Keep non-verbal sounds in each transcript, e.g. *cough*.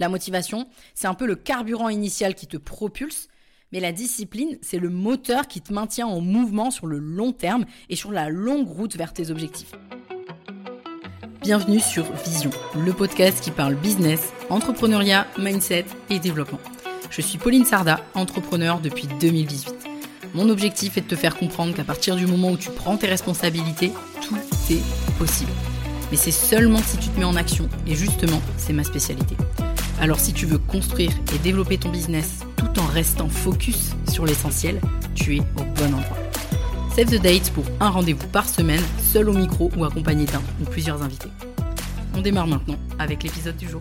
La motivation, c'est un peu le carburant initial qui te propulse, mais la discipline, c'est le moteur qui te maintient en mouvement sur le long terme et sur la longue route vers tes objectifs. Bienvenue sur Vision, le podcast qui parle business, entrepreneuriat, mindset et développement. Je suis Pauline Sarda, entrepreneur depuis 2018. Mon objectif est de te faire comprendre qu'à partir du moment où tu prends tes responsabilités, tout est possible. Mais c'est seulement si tu te mets en action, et justement, c'est ma spécialité. Alors si tu veux construire et développer ton business tout en restant focus sur l'essentiel, tu es au bon endroit. Save the date pour un rendez-vous par semaine, seul au micro ou accompagné d'un ou plusieurs invités. On démarre maintenant avec l'épisode du jour.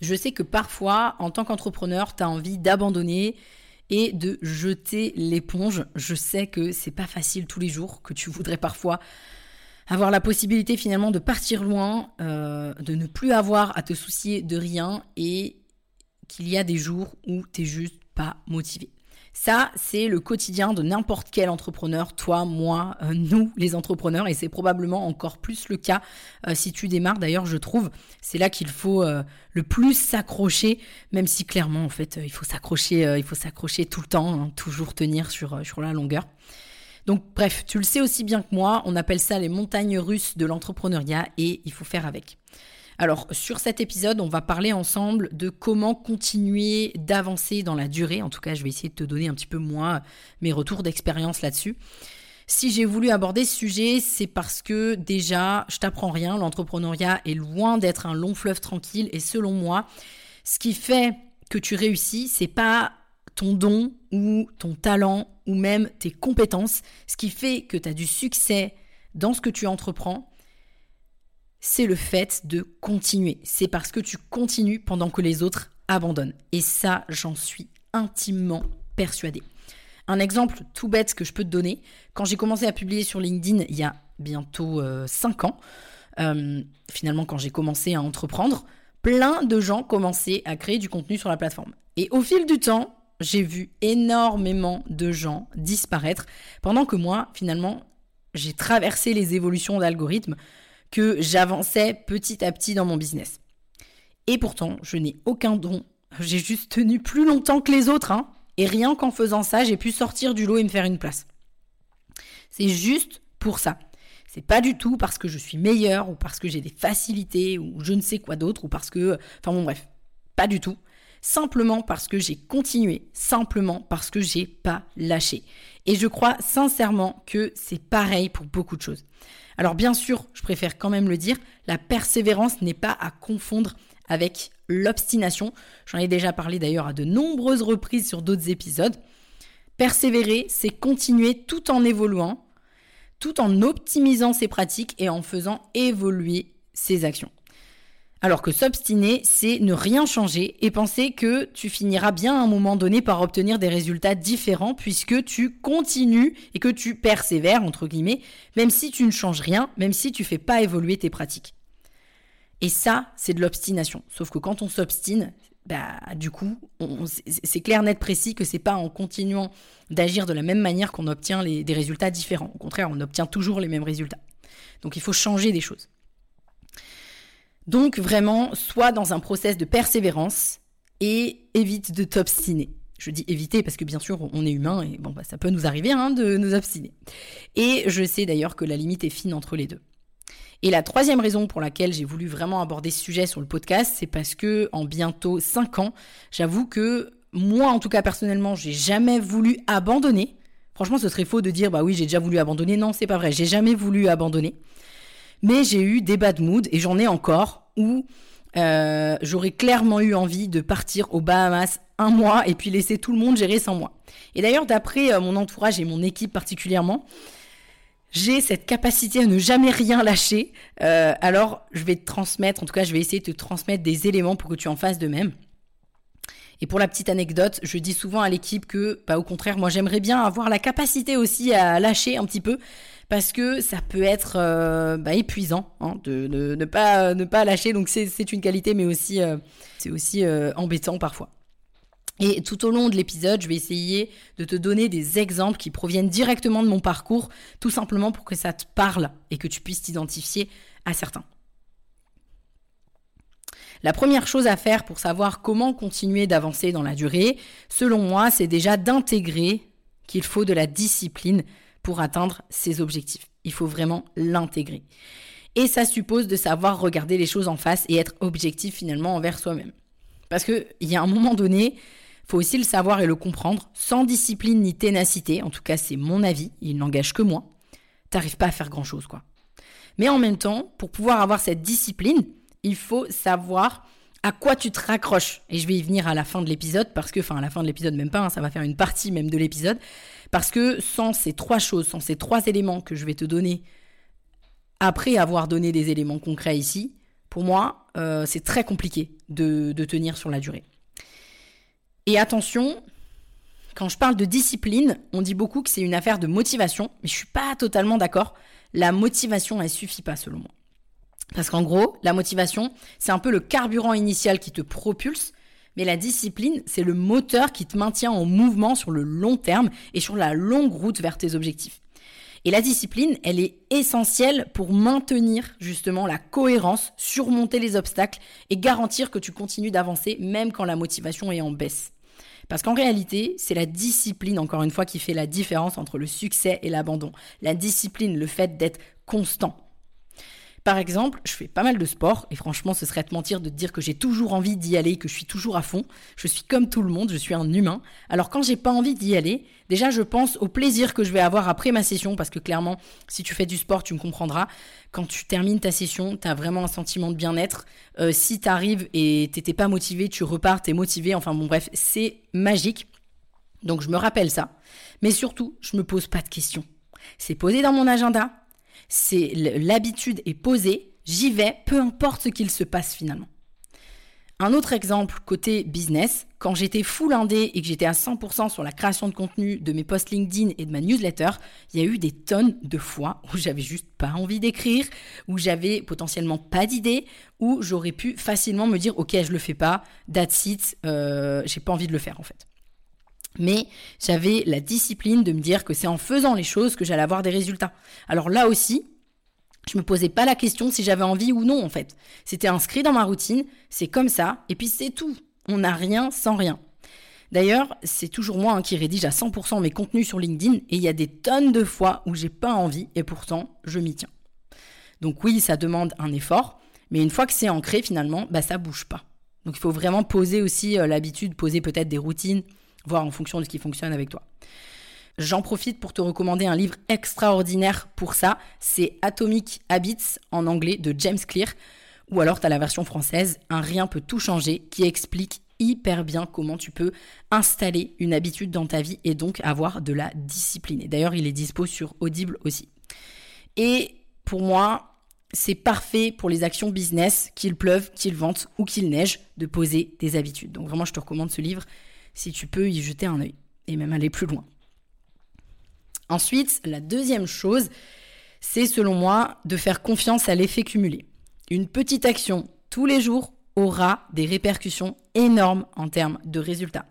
Je sais que parfois, en tant qu'entrepreneur, tu as envie d'abandonner et de jeter l'éponge. Je sais que c'est pas facile tous les jours, que tu voudrais parfois avoir la possibilité finalement de partir loin, euh, de ne plus avoir à te soucier de rien et qu'il y a des jours où tu n'es juste pas motivé. Ça, c'est le quotidien de n'importe quel entrepreneur, toi, moi, euh, nous, les entrepreneurs, et c'est probablement encore plus le cas euh, si tu démarres. D'ailleurs, je trouve, c'est là qu'il faut le plus s'accrocher, même si clairement, en fait, il faut s'accrocher, il faut s'accrocher tout le temps, hein, toujours tenir sur, sur la longueur. Donc bref, tu le sais aussi bien que moi, on appelle ça les montagnes russes de l'entrepreneuriat et il faut faire avec. Alors sur cet épisode, on va parler ensemble de comment continuer d'avancer dans la durée. En tout cas, je vais essayer de te donner un petit peu moi mes retours d'expérience là-dessus. Si j'ai voulu aborder ce sujet, c'est parce que déjà, je t'apprends rien, l'entrepreneuriat est loin d'être un long fleuve tranquille et selon moi, ce qui fait que tu réussis, c'est pas ton don ou ton talent ou même tes compétences, ce qui fait que tu as du succès dans ce que tu entreprends, c'est le fait de continuer. C'est parce que tu continues pendant que les autres abandonnent. Et ça, j'en suis intimement persuadée. Un exemple tout bête que je peux te donner, quand j'ai commencé à publier sur LinkedIn il y a bientôt 5 euh, ans, euh, finalement quand j'ai commencé à entreprendre, plein de gens commençaient à créer du contenu sur la plateforme. Et au fil du temps, j'ai vu énormément de gens disparaître pendant que moi, finalement, j'ai traversé les évolutions d'algorithmes, que j'avançais petit à petit dans mon business. Et pourtant, je n'ai aucun don. J'ai juste tenu plus longtemps que les autres, hein, et rien qu'en faisant ça, j'ai pu sortir du lot et me faire une place. C'est juste pour ça. C'est pas du tout parce que je suis meilleure ou parce que j'ai des facilités ou je ne sais quoi d'autre ou parce que. Enfin bon, bref. Pas du tout simplement parce que j'ai continué, simplement parce que j'ai pas lâché. Et je crois sincèrement que c'est pareil pour beaucoup de choses. Alors bien sûr, je préfère quand même le dire, la persévérance n'est pas à confondre avec l'obstination. J'en ai déjà parlé d'ailleurs à de nombreuses reprises sur d'autres épisodes. Persévérer, c'est continuer tout en évoluant, tout en optimisant ses pratiques et en faisant évoluer ses actions. Alors que s'obstiner, c'est ne rien changer et penser que tu finiras bien à un moment donné par obtenir des résultats différents puisque tu continues et que tu persévères, entre guillemets, même si tu ne changes rien, même si tu fais pas évoluer tes pratiques. Et ça, c'est de l'obstination. Sauf que quand on s'obstine, bah, du coup, c'est clair, net, précis que c'est pas en continuant d'agir de la même manière qu'on obtient des résultats différents. Au contraire, on obtient toujours les mêmes résultats. Donc il faut changer des choses. Donc vraiment, sois dans un process de persévérance et évite de t'obstiner. Je dis éviter parce que bien sûr on est humain et bon bah, ça peut nous arriver hein, de nous obstiner. Et je sais d'ailleurs que la limite est fine entre les deux. Et la troisième raison pour laquelle j'ai voulu vraiment aborder ce sujet sur le podcast, c'est parce que en bientôt 5 ans, j'avoue que moi en tout cas personnellement, j'ai jamais voulu abandonner. Franchement, ce serait faux de dire bah oui, j'ai déjà voulu abandonner. Non, c'est pas vrai, j'ai jamais voulu abandonner. Mais j'ai eu des bad moods et j'en ai encore où euh, j'aurais clairement eu envie de partir aux Bahamas un mois et puis laisser tout le monde gérer sans moi. Et d'ailleurs, d'après euh, mon entourage et mon équipe particulièrement, j'ai cette capacité à ne jamais rien lâcher. Euh, alors, je vais te transmettre, en tout cas, je vais essayer de te transmettre des éléments pour que tu en fasses de même. Et pour la petite anecdote, je dis souvent à l'équipe que, bah, au contraire, moi, j'aimerais bien avoir la capacité aussi à lâcher un petit peu parce que ça peut être euh, bah, épuisant hein, de, ne, pas, lâcher. Donc c'est une qualité, mais aussi, euh, c'est aussi euh, embêtant parfois. Et tout au long de l'épisode, je vais essayer de te donner des exemples qui proviennent directement de mon parcours, tout simplement pour que ça te parle et que tu puisses t'identifier à certains. La première chose à faire pour savoir comment continuer d'avancer dans la durée, selon moi, c'est déjà d'intégrer qu'il faut de la discipline pour atteindre ses objectifs. Il faut vraiment l'intégrer. Et ça suppose de savoir regarder les choses en face et être objectif finalement envers soi-même. Parce qu'il y a un moment donné, faut aussi le savoir et le comprendre, sans discipline ni ténacité, en tout cas c'est mon avis, il n'engage que moi, t'arrives pas à faire grand-chose quoi. Mais en même temps, pour pouvoir avoir cette discipline, il faut savoir à quoi tu te raccroches. Et je vais y venir à la fin de l'épisode, parce que, enfin à la fin de l'épisode même pas, hein, ça va faire une partie même de l'épisode, parce que sans ces trois choses, sans ces trois éléments que je vais te donner, après avoir donné des éléments concrets ici, pour moi, euh, c'est très compliqué de, tenir sur la durée. Et attention, quand je parle de discipline, on dit beaucoup que c'est une affaire de motivation, mais je suis pas totalement d'accord. La motivation, elle suffit pas selon moi. Parce qu'en gros, la motivation, c'est un peu le carburant initial qui te propulse, mais la discipline, c'est le moteur qui te maintient en mouvement sur le long terme et sur la longue route vers tes objectifs. Et la discipline, elle est essentielle pour maintenir justement la cohérence, surmonter les obstacles et garantir que tu continues d'avancer même quand la motivation est en baisse. Parce qu'en réalité, c'est la discipline, encore une fois, qui fait la différence entre le succès et l'abandon. La discipline, le fait d'être constant. Par exemple, je fais pas mal de sport et franchement, ce serait te mentir de te dire que j'ai toujours envie d'y aller, que je suis toujours à fond. Je suis comme tout le monde, je suis un humain. Alors quand j'ai pas envie d'y aller, déjà je pense au plaisir que je vais avoir après ma session parce que clairement, si tu fais du sport, tu me comprendras. Quand tu termines ta session, tu as vraiment un sentiment de bien-être. Euh, si tu arrives et t'étais pas motivé, tu repars, t'es motivé. Enfin bon bref, c'est magique. Donc je me rappelle ça. Mais surtout, je me pose pas de questions. C'est posé dans mon agenda, c'est l'habitude est posée, j'y vais, peu importe ce qu'il se passe finalement. Un autre exemple côté business, quand j'étais full indé et que j'étais à 100% sur la création de contenu de mes posts LinkedIn et de ma newsletter, il y a eu des tonnes de fois où j'avais juste pas envie d'écrire, où j'avais potentiellement pas d'idée, où j'aurais pu facilement me dire ok je le fais pas, that's it, euh, j'ai pas envie de le faire en fait. Mais j'avais la discipline de me dire que c'est en faisant les choses que j'allais avoir des résultats. Alors là aussi, je me posais pas la question si j'avais envie ou non en fait. C'était inscrit dans ma routine, c'est comme ça, et puis c'est tout. On n'a rien sans rien. D'ailleurs, c'est toujours moi hein, qui rédige à 100% mes contenus sur LinkedIn, et il y a des tonnes de fois où j'ai pas envie, et pourtant je m'y tiens. Donc oui, ça demande un effort, mais une fois que c'est ancré finalement, bah ça bouge pas. Donc il faut vraiment poser aussi euh, l'habitude, poser peut-être des routines, voir en fonction de ce qui fonctionne avec toi. J'en profite pour te recommander un livre extraordinaire pour ça. C'est Atomic Habits en anglais de James Clear. Ou alors tu as la version française, Un rien peut tout changer, qui explique hyper bien comment tu peux installer une habitude dans ta vie et donc avoir de la discipline. d'ailleurs, il est dispo sur Audible aussi. Et pour moi, c'est parfait pour les actions business, qu'il pleuve, qu'il vente ou qu'il neige, de poser des habitudes. Donc vraiment, je te recommande ce livre si tu peux y jeter un œil et même aller plus loin. Ensuite, la deuxième chose, c'est selon moi de faire confiance à l'effet cumulé. Une petite action tous les jours aura des répercussions énormes en termes de résultats,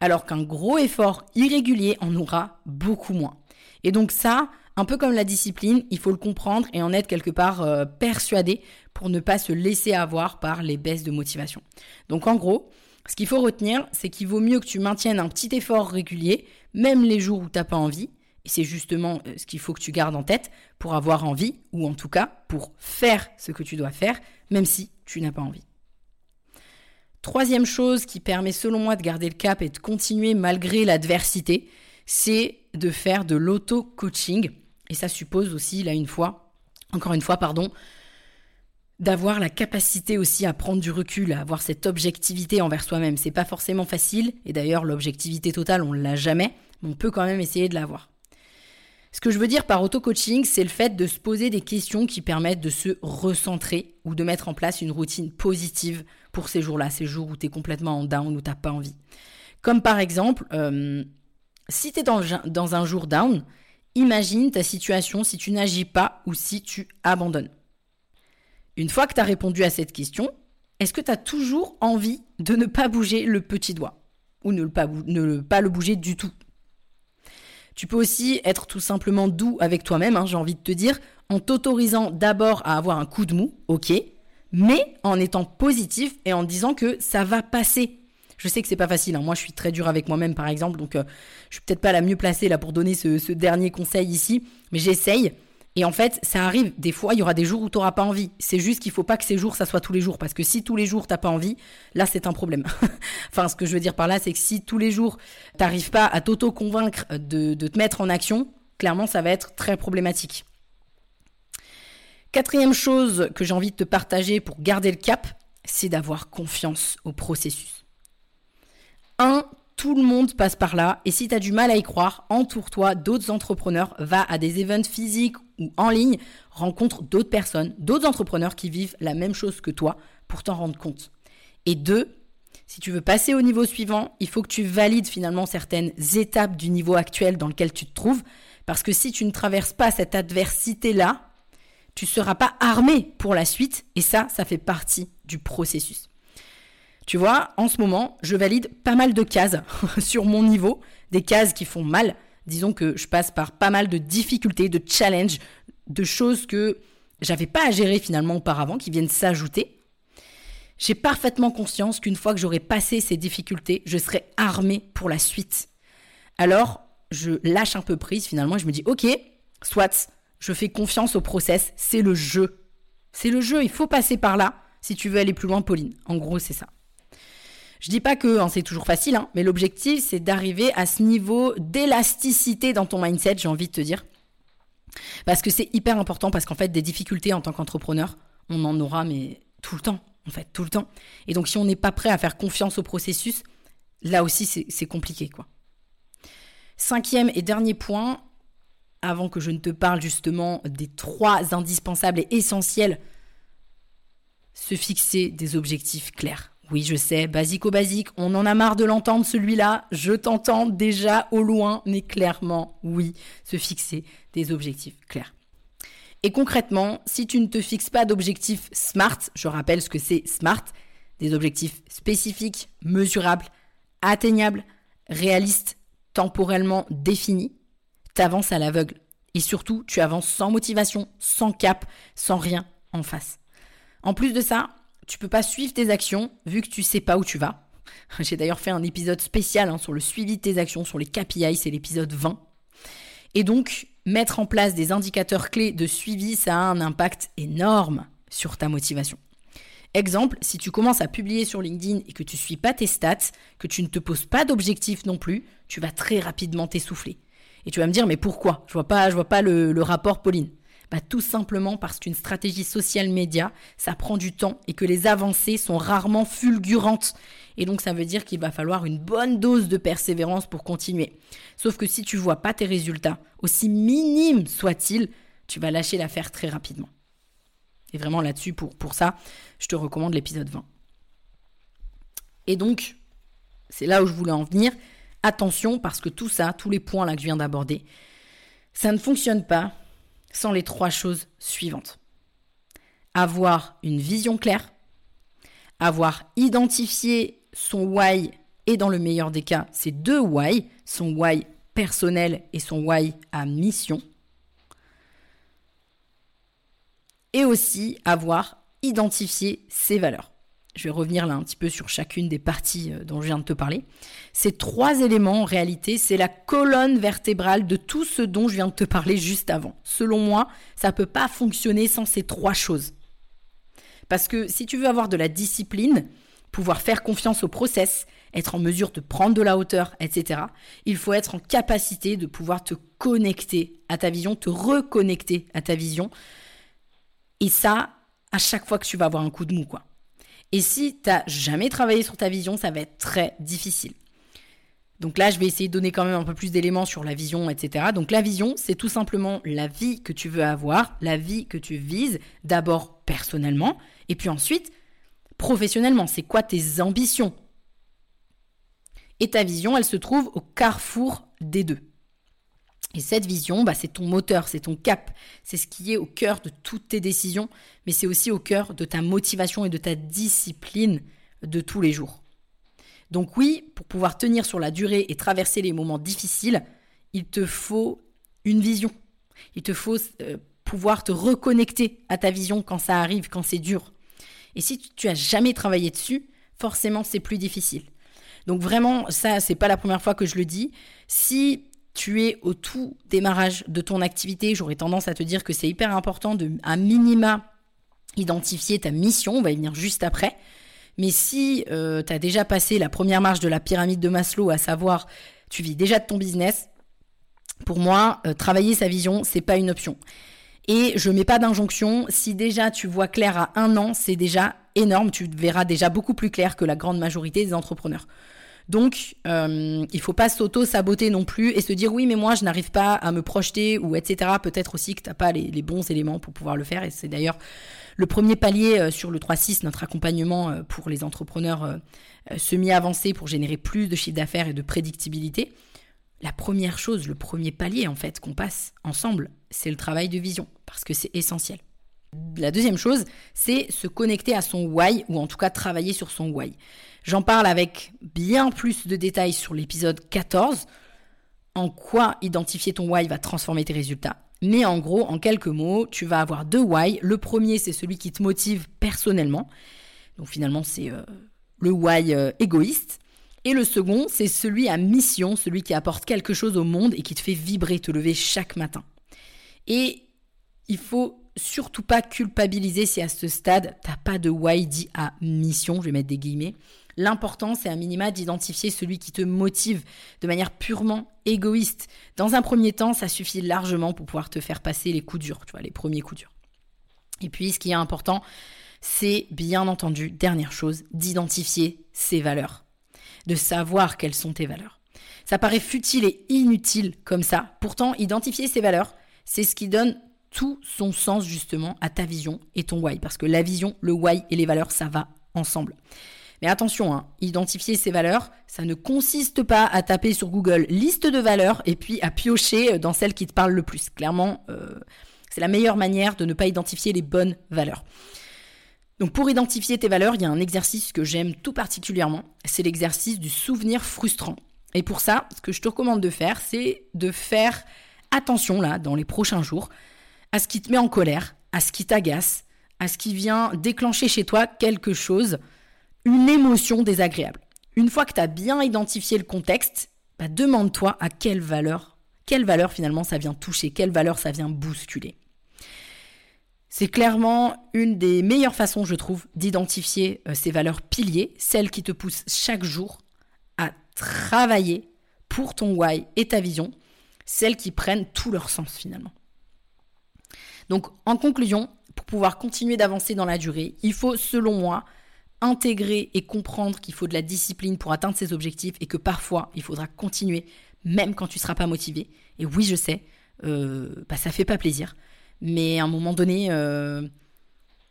alors qu'un gros effort irrégulier en aura beaucoup moins. Et donc ça, un peu comme la discipline, il faut le comprendre et en être quelque part euh, persuadé pour ne pas se laisser avoir par les baisses de motivation. Donc en gros, ce qu'il faut retenir, c'est qu'il vaut mieux que tu maintiennes un petit effort régulier, même les jours où tu n'as pas envie. Et c'est justement euh, ce qu'il faut que tu gardes en tête pour avoir envie, ou en tout cas pour faire ce que tu dois faire, même si tu n'as pas envie. Troisième chose qui permet selon moi de garder le cap et de continuer malgré l'adversité, c'est de faire de l'auto-coaching. Et ça suppose aussi, là une fois, encore une fois, pardon, d'avoir la capacité aussi à prendre du recul, à avoir cette objectivité envers soi-même. C'est pas forcément facile, et d'ailleurs l'objectivité totale, on l'a jamais, mais on peut quand même essayer de l'avoir. Ce que je veux dire par auto-coaching, c'est le fait de se poser des questions qui permettent de se recentrer ou de mettre en place une routine positive pour ces jours-là, ces jours où tu es complètement en down, où tu pas envie. Comme par exemple, euh, si tu es dans un jour down, imagine ta situation si tu n'agis pas ou si tu abandonnes. Une fois que tu as répondu à cette question, est-ce que tu as toujours envie de ne pas bouger le petit doigt? Ou ne, pas, le bouger du tout? Tu peux aussi être tout simplement doux avec toi-même, hein, j'ai envie de te dire, en t'autorisant d'abord à avoir un coup de mou, ok, mais en étant positif et en disant que ça va passer. Je sais que c'est pas facile. Hein. Moi, je suis très dur avec moi-même, par exemple, donc euh, je suis peut-être pas la mieux placée là pour donner ce dernier conseil ici, mais j'essaye. Et en fait, ça arrive. Des fois, il y aura des jours où tu n'auras pas envie. C'est juste qu'il faut pas que ces jours, ça soit tous les jours. Parce que si tous les jours, t'as pas envie, là, c'est un problème. *laughs* enfin, ce que je veux dire par là, c'est que si tous les jours, t'arrives pas à t'auto-convaincre de, de te mettre en action, clairement, ça va être très problématique. Quatrième chose que j'ai envie de te partager pour garder le cap, c'est d'avoir confiance au processus. Un, tout le monde passe par là. Et si tu as du mal à y croire, entoure-toi d'autres entrepreneurs, va à des events physiques ou en ligne, rencontre d'autres personnes, d'autres entrepreneurs qui vivent la même chose que toi pour t'en rendre compte. Et deux, si tu veux passer au niveau suivant, il faut que tu valides finalement certaines étapes du niveau actuel dans lequel tu te trouves. Parce que si tu ne traverses pas cette adversité-là, tu ne seras pas armé pour la suite. Et ça, ça fait partie du processus. Tu vois, en ce moment, je valide pas mal de cases *laughs* sur mon niveau, des cases qui font mal. Disons que je passe par pas mal de difficultés, de challenges, de choses que j'avais pas à gérer finalement auparavant, qui viennent s'ajouter. J'ai parfaitement conscience qu'une fois que j'aurai passé ces difficultés, je serai armé pour la suite. Alors, je lâche un peu prise finalement, je me dis, ok, soit, je fais confiance au process, c'est le jeu. C'est le jeu, il faut passer par là si tu veux aller plus loin, Pauline. En gros, c'est ça. Je dis pas que hein, c'est toujours facile, hein, mais l'objectif c'est d'arriver à ce niveau d'élasticité dans ton mindset, j'ai envie de te dire. Parce que c'est hyper important, parce qu'en fait, des difficultés en tant qu'entrepreneur, on en aura, mais tout le temps, en fait, tout le temps. Et donc, si on n'est pas prêt à faire confiance au processus, là aussi, c'est compliqué, quoi. Cinquième et dernier point, avant que je ne te parle justement des trois indispensables et essentiels, se fixer des objectifs clairs. Oui, je sais, basico-basique, on en a marre de l'entendre celui-là, je t'entends déjà au loin, mais clairement, oui, se fixer des objectifs clairs. Et concrètement, si tu ne te fixes pas d'objectifs SMART, je rappelle ce que c'est SMART, des objectifs spécifiques, mesurables, atteignables, réalistes, temporellement définis, t'avances à l'aveugle. Et surtout, tu avances sans motivation, sans cap, sans rien en face. En plus de ça, tu peux pas suivre tes actions vu que tu sais pas où tu vas. *laughs* J'ai d'ailleurs fait un épisode spécial hein, sur le suivi de tes actions, sur les KPI, c'est l'épisode 20. Et donc, mettre en place des indicateurs clés de suivi, ça a un impact énorme sur ta motivation. Exemple, si tu commences à publier sur LinkedIn et que tu suis pas tes stats, que tu ne te poses pas d'objectifs non plus, tu vas très rapidement t'essouffler. Et tu vas me dire, mais pourquoi? Je vois pas, je vois pas le rapport, Pauline. Bah, tout simplement parce qu'une stratégie social média, ça prend du temps et que les avancées sont rarement fulgurantes. Et donc ça veut dire qu'il va falloir une bonne dose de persévérance pour continuer. Sauf que si tu vois pas tes résultats, aussi minimes soient-ils, tu vas lâcher l'affaire très rapidement. Et vraiment là-dessus, pour, pour ça, je te recommande l'épisode 20. Et donc, c'est là où je voulais en venir. Attention, parce que tout ça, tous les points là que je viens d'aborder, ça ne fonctionne pas sans les trois choses suivantes. Avoir une vision claire, avoir identifié son why et dans le meilleur des cas, ses deux why, son why personnel et son why à mission. Et aussi avoir identifié ses valeurs je vais revenir là un petit peu sur chacune des parties euh, dont je viens de te parler. Ces trois éléments, en réalité, c'est la colonne vertébrale de tout ce dont je viens de te parler juste avant. Selon moi, ça ne peut pas fonctionner sans ces trois choses. Parce que si tu veux avoir de la discipline, pouvoir faire confiance au process, être en mesure de prendre de la hauteur, etc., il faut être en capacité de pouvoir te connecter à ta vision, te reconnecter à ta vision. Et ça, à chaque fois que tu vas avoir un coup de mou, quoi. Et si tu n'as jamais travaillé sur ta vision, ça va être très difficile. Donc là, je vais essayer de donner quand même un peu plus d'éléments sur la vision, etc. Donc la vision, c'est tout simplement la vie que tu veux avoir, la vie que tu vises, d'abord personnellement, et puis ensuite professionnellement. C'est quoi tes ambitions? Et ta vision, elle se trouve au carrefour des deux. Et cette vision, bah, c'est ton moteur, c'est ton cap, c'est ce qui est au cœur de toutes tes décisions, mais c'est aussi au cœur de ta motivation et de ta discipline de tous les jours. Donc oui, pour pouvoir tenir sur la durée et traverser les moments difficiles, il te faut une vision. Il te faut euh, pouvoir te reconnecter à ta vision quand ça arrive, quand c'est dur. Et si tu as jamais travaillé dessus, forcément c'est plus difficile. Donc vraiment, ça, c'est pas la première fois que je le dis. Si tu es au tout démarrage de ton activité, j'aurais tendance à te dire que c'est hyper important de, à minima, identifier ta mission. On va y venir juste après. Mais si euh, tu as déjà passé la première marche de la pyramide de Maslow, à savoir tu vis déjà de ton business, pour moi, euh, travailler sa vision, c'est pas une option. Et je mets pas d'injonction. Si déjà tu vois clair à un an, c'est déjà énorme. Tu verras déjà beaucoup plus clair que la grande majorité des entrepreneurs. Donc, euh, il faut pas s'auto-saboter non plus et se dire oui, mais moi, je n'arrive pas à me projeter ou etc. Peut-être aussi que tu n'as pas les, bons éléments pour pouvoir le faire. Et c'est d'ailleurs le premier palier euh, sur le 3.6, notre accompagnement euh, pour les entrepreneurs euh, semi-avancés pour générer plus de chiffre d'affaires et de prédictibilité. La première chose, le premier palier en fait qu'on passe ensemble, c'est le travail de vision parce que c'est essentiel. La deuxième chose, c'est se connecter à son why ou en tout cas travailler sur son why. J'en parle avec bien plus de détails sur l'épisode 14. En quoi identifier ton why va transformer tes résultats? Mais en gros, en quelques mots, tu vas avoir deux why. Le premier, c'est celui qui te motive personnellement. Donc finalement, c'est euh, le why euh, égoïste. Et le second, c'est celui à mission, celui qui apporte quelque chose au monde et qui te fait vibrer, te lever chaque matin. Et il faut surtout pas culpabiliser si à ce stade, t'as pas de dit à mission, je vais mettre des guillemets. L'important, c'est à minima d'identifier celui qui te motive de manière purement égoïste. Dans un premier temps, ça suffit largement pour pouvoir te faire passer les coups durs, tu vois, les premiers coups durs. Et puis, ce qui est important, c'est bien entendu, dernière chose, d'identifier ses valeurs, de savoir quelles sont tes valeurs. Ça paraît futile et inutile comme ça. Pourtant, identifier ses valeurs, c'est ce qui donne tout son sens justement à ta vision et ton why. Parce que la vision, le why et les valeurs, ça va ensemble. Mais attention, hein, identifier ces valeurs, ça ne consiste pas à taper sur Google liste de valeurs et puis à piocher dans celles qui te parlent le plus. Clairement, euh, c'est la meilleure manière de ne pas identifier les bonnes valeurs. Donc pour identifier tes valeurs, il y a un exercice que j'aime tout particulièrement, c'est l'exercice du souvenir frustrant. Et pour ça, ce que je te recommande de faire, c'est de faire attention là, dans les prochains jours, à ce qui te met en colère, à ce qui t'agace, à ce qui vient déclencher chez toi quelque chose une émotion désagréable. Une fois que tu as bien identifié le contexte, bah, demande-toi à quelle valeur, quelle valeur finalement ça vient toucher, quelle valeur ça vient bousculer. C'est clairement une des meilleures façons, je trouve, d'identifier euh, ces valeurs piliers, celles qui te poussent chaque jour à travailler pour ton why et ta vision, celles qui prennent tout leur sens finalement. Donc en conclusion, pour pouvoir continuer d'avancer dans la durée, il faut selon moi intégrer et comprendre qu'il faut de la discipline pour atteindre ses objectifs et que parfois il faudra continuer même quand tu ne seras pas motivé. Et oui, je sais, euh, bah, ça fait pas plaisir. Mais à un moment donné, euh,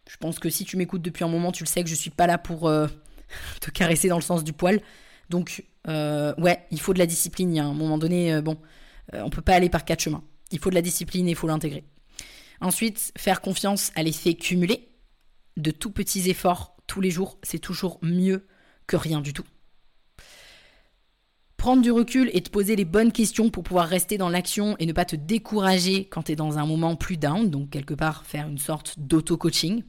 je pense que si tu m'écoutes depuis un moment, tu le sais que je suis pas là pour euh, *laughs* te caresser dans le sens du poil. Donc, euh, ouais, il faut de la discipline. Il y a un moment donné, bon, on peut pas aller par quatre chemins. Il faut de la discipline et il faut l'intégrer. Ensuite, faire confiance à l'effet cumulé de tout petits efforts tous les jours, c'est toujours mieux que rien du tout. Prendre du recul et te poser les bonnes questions pour pouvoir rester dans l'action et ne pas te décourager quand tu es dans un moment plus down, donc quelque part faire une sorte d'auto-coaching.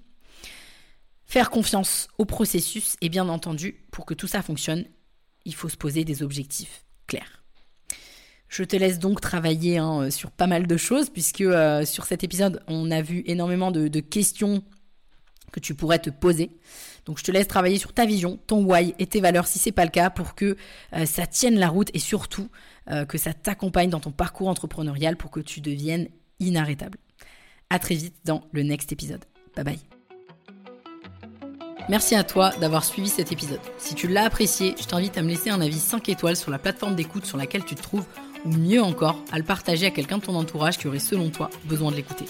Faire confiance au processus et bien entendu, pour que tout ça fonctionne, il faut se poser des objectifs clairs. Je te laisse donc travailler hein, sur pas mal de choses, puisque euh, sur cet épisode, on a vu énormément de questions que tu pourrais te poser. Donc je te laisse travailler sur ta vision, ton why et tes valeurs si c'est pas le cas pour que euh, ça tienne la route et surtout euh, que ça t'accompagne dans ton parcours entrepreneurial pour que tu deviennes inarrêtable. À très vite dans le next épisode. Bye bye. Merci à toi d'avoir suivi cet épisode. Si tu l'as apprécié, je t'invite à me laisser un avis 5 étoiles sur la plateforme d'écoute sur laquelle tu te trouves ou mieux encore à le partager à quelqu'un de ton entourage qui aurait selon toi besoin de l'écouter.